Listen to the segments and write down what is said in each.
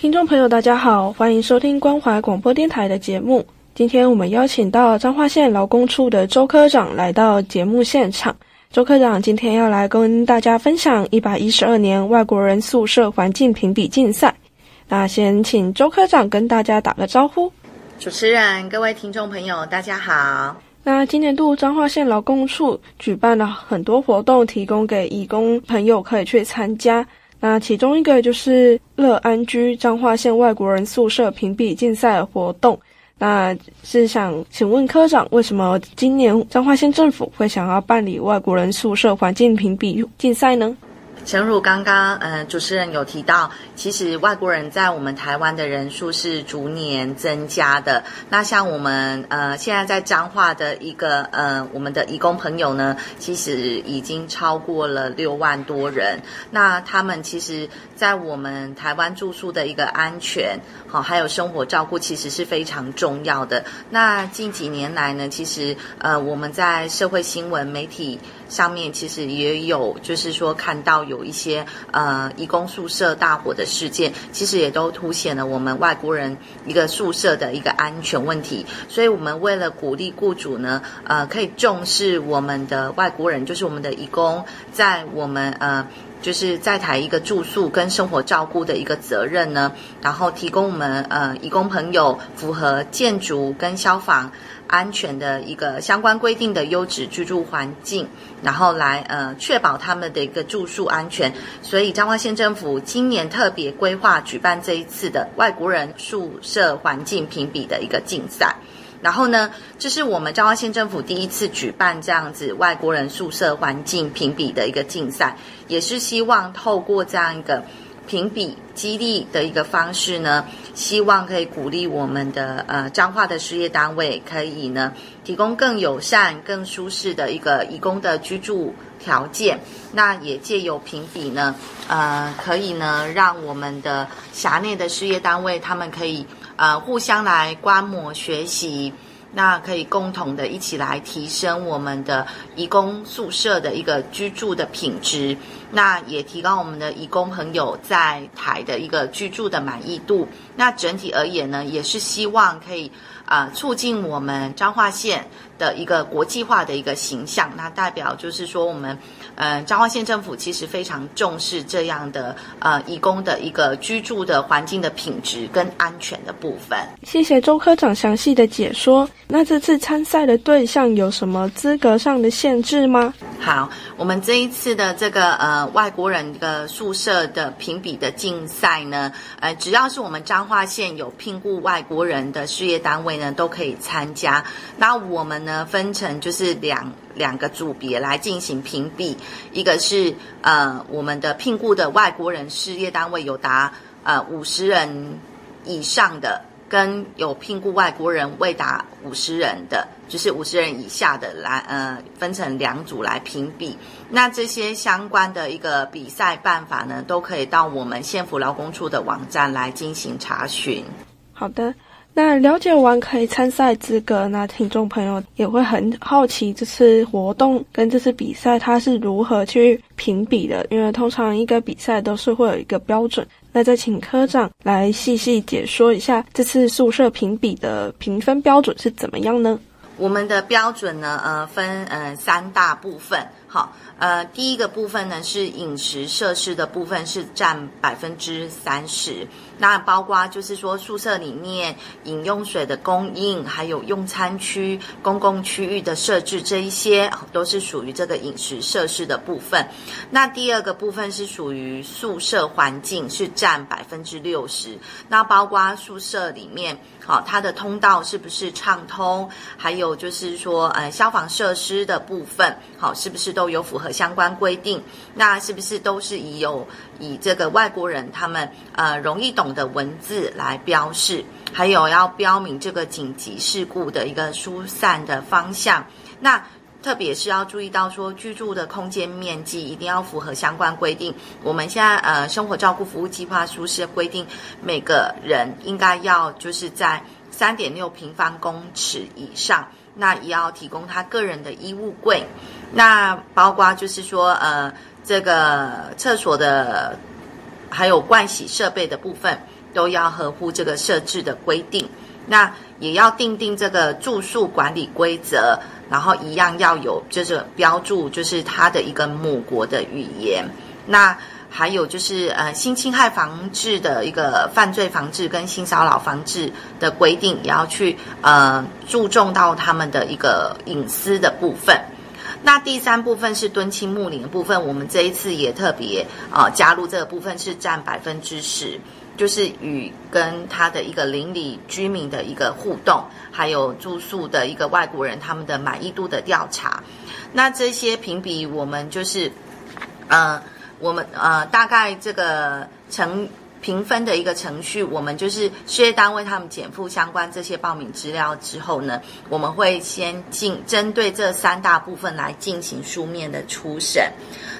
听众朋友，大家好，欢迎收听关怀广播电台的节目。今天我们邀请到彰化县劳工处的周科长来到节目现场。周科长今天要来跟大家分享一百一十二年外国人宿舍环境评比竞赛。那先请周科长跟大家打个招呼。主持人、各位听众朋友，大家好。那今年度彰化县劳工处举办了很多活动，提供给义工朋友可以去参加。那其中一个就是乐安居彰化县外国人宿舍评比竞赛活动，那是想请问科长，为什么今年彰化县政府会想要办理外国人宿舍环境评比竞赛呢？诚如刚刚呃主持人有提到，其实外国人在我们台湾的人数是逐年增加的。那像我们呃现在在彰化的一个呃我们的义工朋友呢，其实已经超过了六万多人。那他们其实，在我们台湾住宿的一个安全，好还有生活照顾，其实是非常重要的。那近几年来呢，其实呃我们在社会新闻媒体上面，其实也有就是说看到。有一些呃，义工宿舍大火的事件，其实也都凸显了我们外国人一个宿舍的一个安全问题。所以，我们为了鼓励雇主呢，呃，可以重视我们的外国人，就是我们的义工，在我们呃，就是在台一个住宿跟生活照顾的一个责任呢，然后提供我们呃，义工朋友符合建筑跟消防。安全的一个相关规定的优质居住环境，然后来呃确保他们的一个住宿安全。所以彰化县政府今年特别规划举办这一次的外国人宿舍环境评比的一个竞赛。然后呢，这是我们彰化县政府第一次举办这样子外国人宿舍环境评比的一个竞赛，也是希望透过这样一个。评比激励的一个方式呢，希望可以鼓励我们的呃彰化的事业单位，可以呢提供更友善、更舒适的一个义工的居住条件。那也借由评比呢，呃，可以呢让我们的辖内的事业单位，他们可以呃互相来观摩学习。那可以共同的一起来提升我们的移工宿舍的一个居住的品质，那也提高我们的移工朋友在台的一个居住的满意度。那整体而言呢，也是希望可以啊、促进我们彰化县的一个国际化的一个形象。那代表就是说我们。呃，彰化县政府其实非常重视这样的呃，移工的一个居住的环境的品质跟安全的部分。谢谢周科长详细的解说。那这次参赛的对象有什么资格上的限制吗？好，我们这一次的这个呃外国人的宿舍的评比的竞赛呢，呃，只要是我们彰化县有聘雇外国人的事业单位呢，都可以参加。那我们呢分成就是两。两个组别来进行评比，一个是呃我们的聘雇的外国人事业单位有达呃五十人以上的，跟有聘雇外国人未达五十人的，就是五十人以下的来呃分成两组来评比。那这些相关的一个比赛办法呢，都可以到我们县府劳工处的网站来进行查询。好的。那了解完可以参赛资格，那听众朋友也会很好奇这次活动跟这次比赛它是如何去评比的，因为通常一个比赛都是会有一个标准。那再请科长来细细解说一下这次宿舍评比的评分标准是怎么样呢？我们的标准呢，呃，分呃三大部分。好，呃，第一个部分呢是饮食设施的部分，是占百分之三十。那包括就是说宿舍里面饮用水的供应，还有用餐区、公共区域的设置，这一些都是属于这个饮食设施的部分。那第二个部分是属于宿舍环境，是占百分之六十。那包括宿舍里面，好，它的通道是不是畅通？还有就是说，呃，消防设施的部分，好，是不是都都有符合相关规定，那是不是都是以有以这个外国人他们呃容易懂的文字来标示，还有要标明这个紧急事故的一个疏散的方向。那特别是要注意到说居住的空间面积一定要符合相关规定。我们现在呃生活照顾服务计划书是规定每个人应该要就是在三点六平方公尺以上。那也要提供他个人的衣物柜，那包括就是说，呃，这个厕所的还有盥洗设备的部分，都要合乎这个设置的规定。那也要订定这个住宿管理规则，然后一样要有就是标注，就是它的一个母国的语言。那还有就是呃性侵害防治的一个犯罪防治跟性骚扰防治的规定，也要去呃注重到他们的一个隐私的部分。那第三部分是敦亲睦邻的部分，我们这一次也特别啊、加入这个部分是占百分之十，就是与跟他的一个邻里居民的一个互动，还有住宿的一个外国人他们的满意度的调查。那这些评比我们就是，呃，我们呃大概这个成。评分的一个程序，我们就是事业单位他们减负相关这些报名资料之后呢，我们会先进针对这三大部分来进行书面的初审，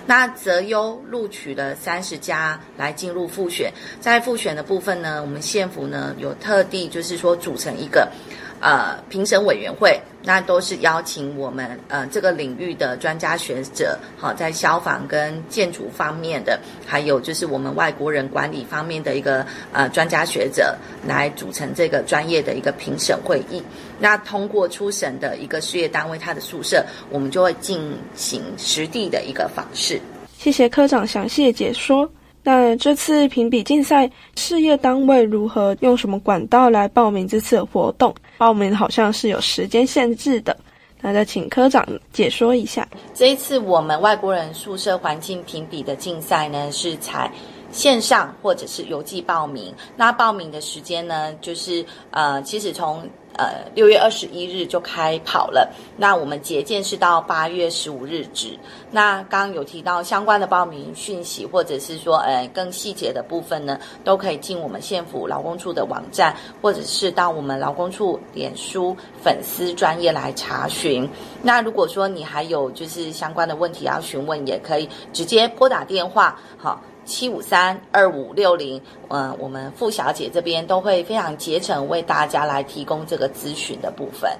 那择优录取了三十家来进入复选，在复选的部分呢，我们县府呢有特地就是说组成一个。呃，评审委员会那都是邀请我们呃这个领域的专家学者，好，在消防跟建筑方面的，还有就是我们外国人管理方面的一个呃专家学者来组成这个专业的一个评审会议。那通过初审的一个事业单位，他的宿舍，我们就会进行实地的一个访视。谢谢科长详细的解说。那这次评比竞赛，事业单位如何用什么管道来报名这次活动？报名好像是有时间限制的，那再请科长解说一下。这一次我们外国人宿舍环境评比的竞赛呢，是采线上或者是邮寄报名。那报名的时间呢，就是呃，其实从呃，六月二十一日就开跑了。那我们结件是到八月十五日止。那刚刚有提到相关的报名讯息，或者是说呃更细节的部分呢，都可以进我们县府劳工处的网站，或者是到我们劳工处脸书粉丝专业来查询。那如果说你还有就是相关的问题要询问，也可以直接拨打电话，好。七五三二五六零，嗯，我们傅小姐这边都会非常竭诚为大家来提供这个咨询的部分。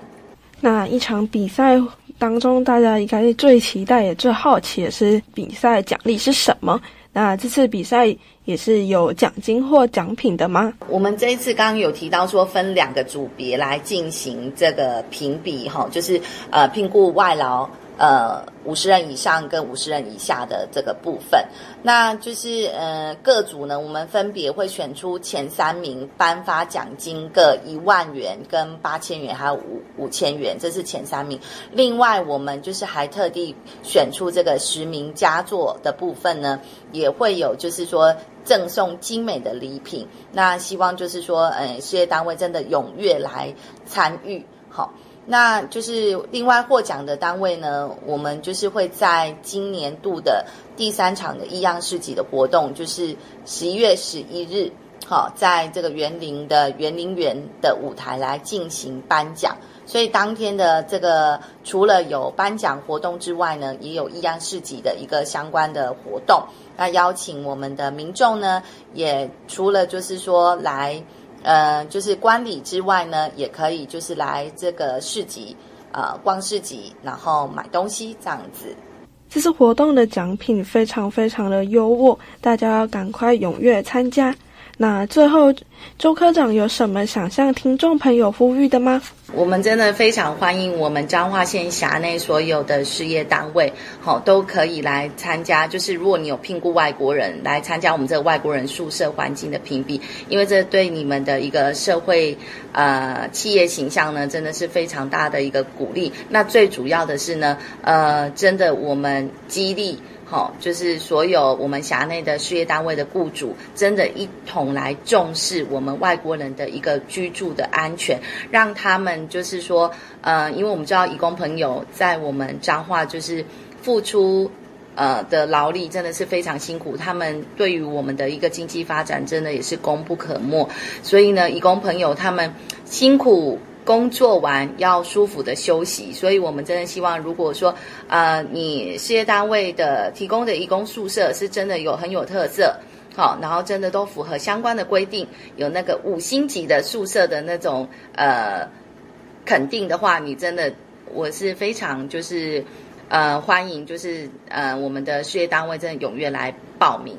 那一场比赛当中，大家应该是最期待也最好奇的是比赛奖励是什么？那这次比赛也是有奖金或奖品的吗？我们这一次刚刚有提到说分两个组别来进行这个评比，哈，就是呃聘雇外劳。呃，五十人以上跟五十人以下的这个部分，那就是呃各组呢，我们分别会选出前三名，颁发奖金各一万元、跟八千元，还有五五千元，这是前三名。另外，我们就是还特地选出这个十名佳作的部分呢，也会有就是说赠送精美的礼品。那希望就是说，呃，事业单位真的踊跃来参与，好。那就是另外获奖的单位呢，我们就是会在今年度的第三场的异样市集的活动，就是十一月十一日，好，在这个园林的园林园的舞台来进行颁奖。所以当天的这个除了有颁奖活动之外呢，也有异样市集的一个相关的活动。那邀请我们的民众呢，也除了就是说来。呃，就是观礼之外呢，也可以就是来这个市集，呃，逛市集，然后买东西这样子。这次活动的奖品非常非常的优渥，大家要赶快踊跃参加。那最后，周科长有什么想向听众朋友呼吁的吗？我们真的非常欢迎我们彰化县辖内所有的事业单位，好，都可以来参加。就是如果你有聘雇外国人来参加我们这个外国人宿舍环境的评比，因为这对你们的一个社会呃企业形象呢，真的是非常大的一个鼓励。那最主要的是呢，呃，真的我们激励。好，就是所有我们辖内的事业单位的雇主，真的一同来重视我们外国人的一个居住的安全，让他们就是说，呃，因为我们知道义工朋友在我们彰化就是付出呃的劳力真的是非常辛苦，他们对于我们的一个经济发展真的也是功不可没，所以呢，义工朋友他们辛苦。工作完要舒服的休息，所以我们真的希望，如果说，呃，你事业单位的提供的义工宿舍是真的有很有特色，好，然后真的都符合相关的规定，有那个五星级的宿舍的那种呃肯定的话，你真的我是非常就是呃欢迎，就是呃我们的事业单位真的踊跃来报名。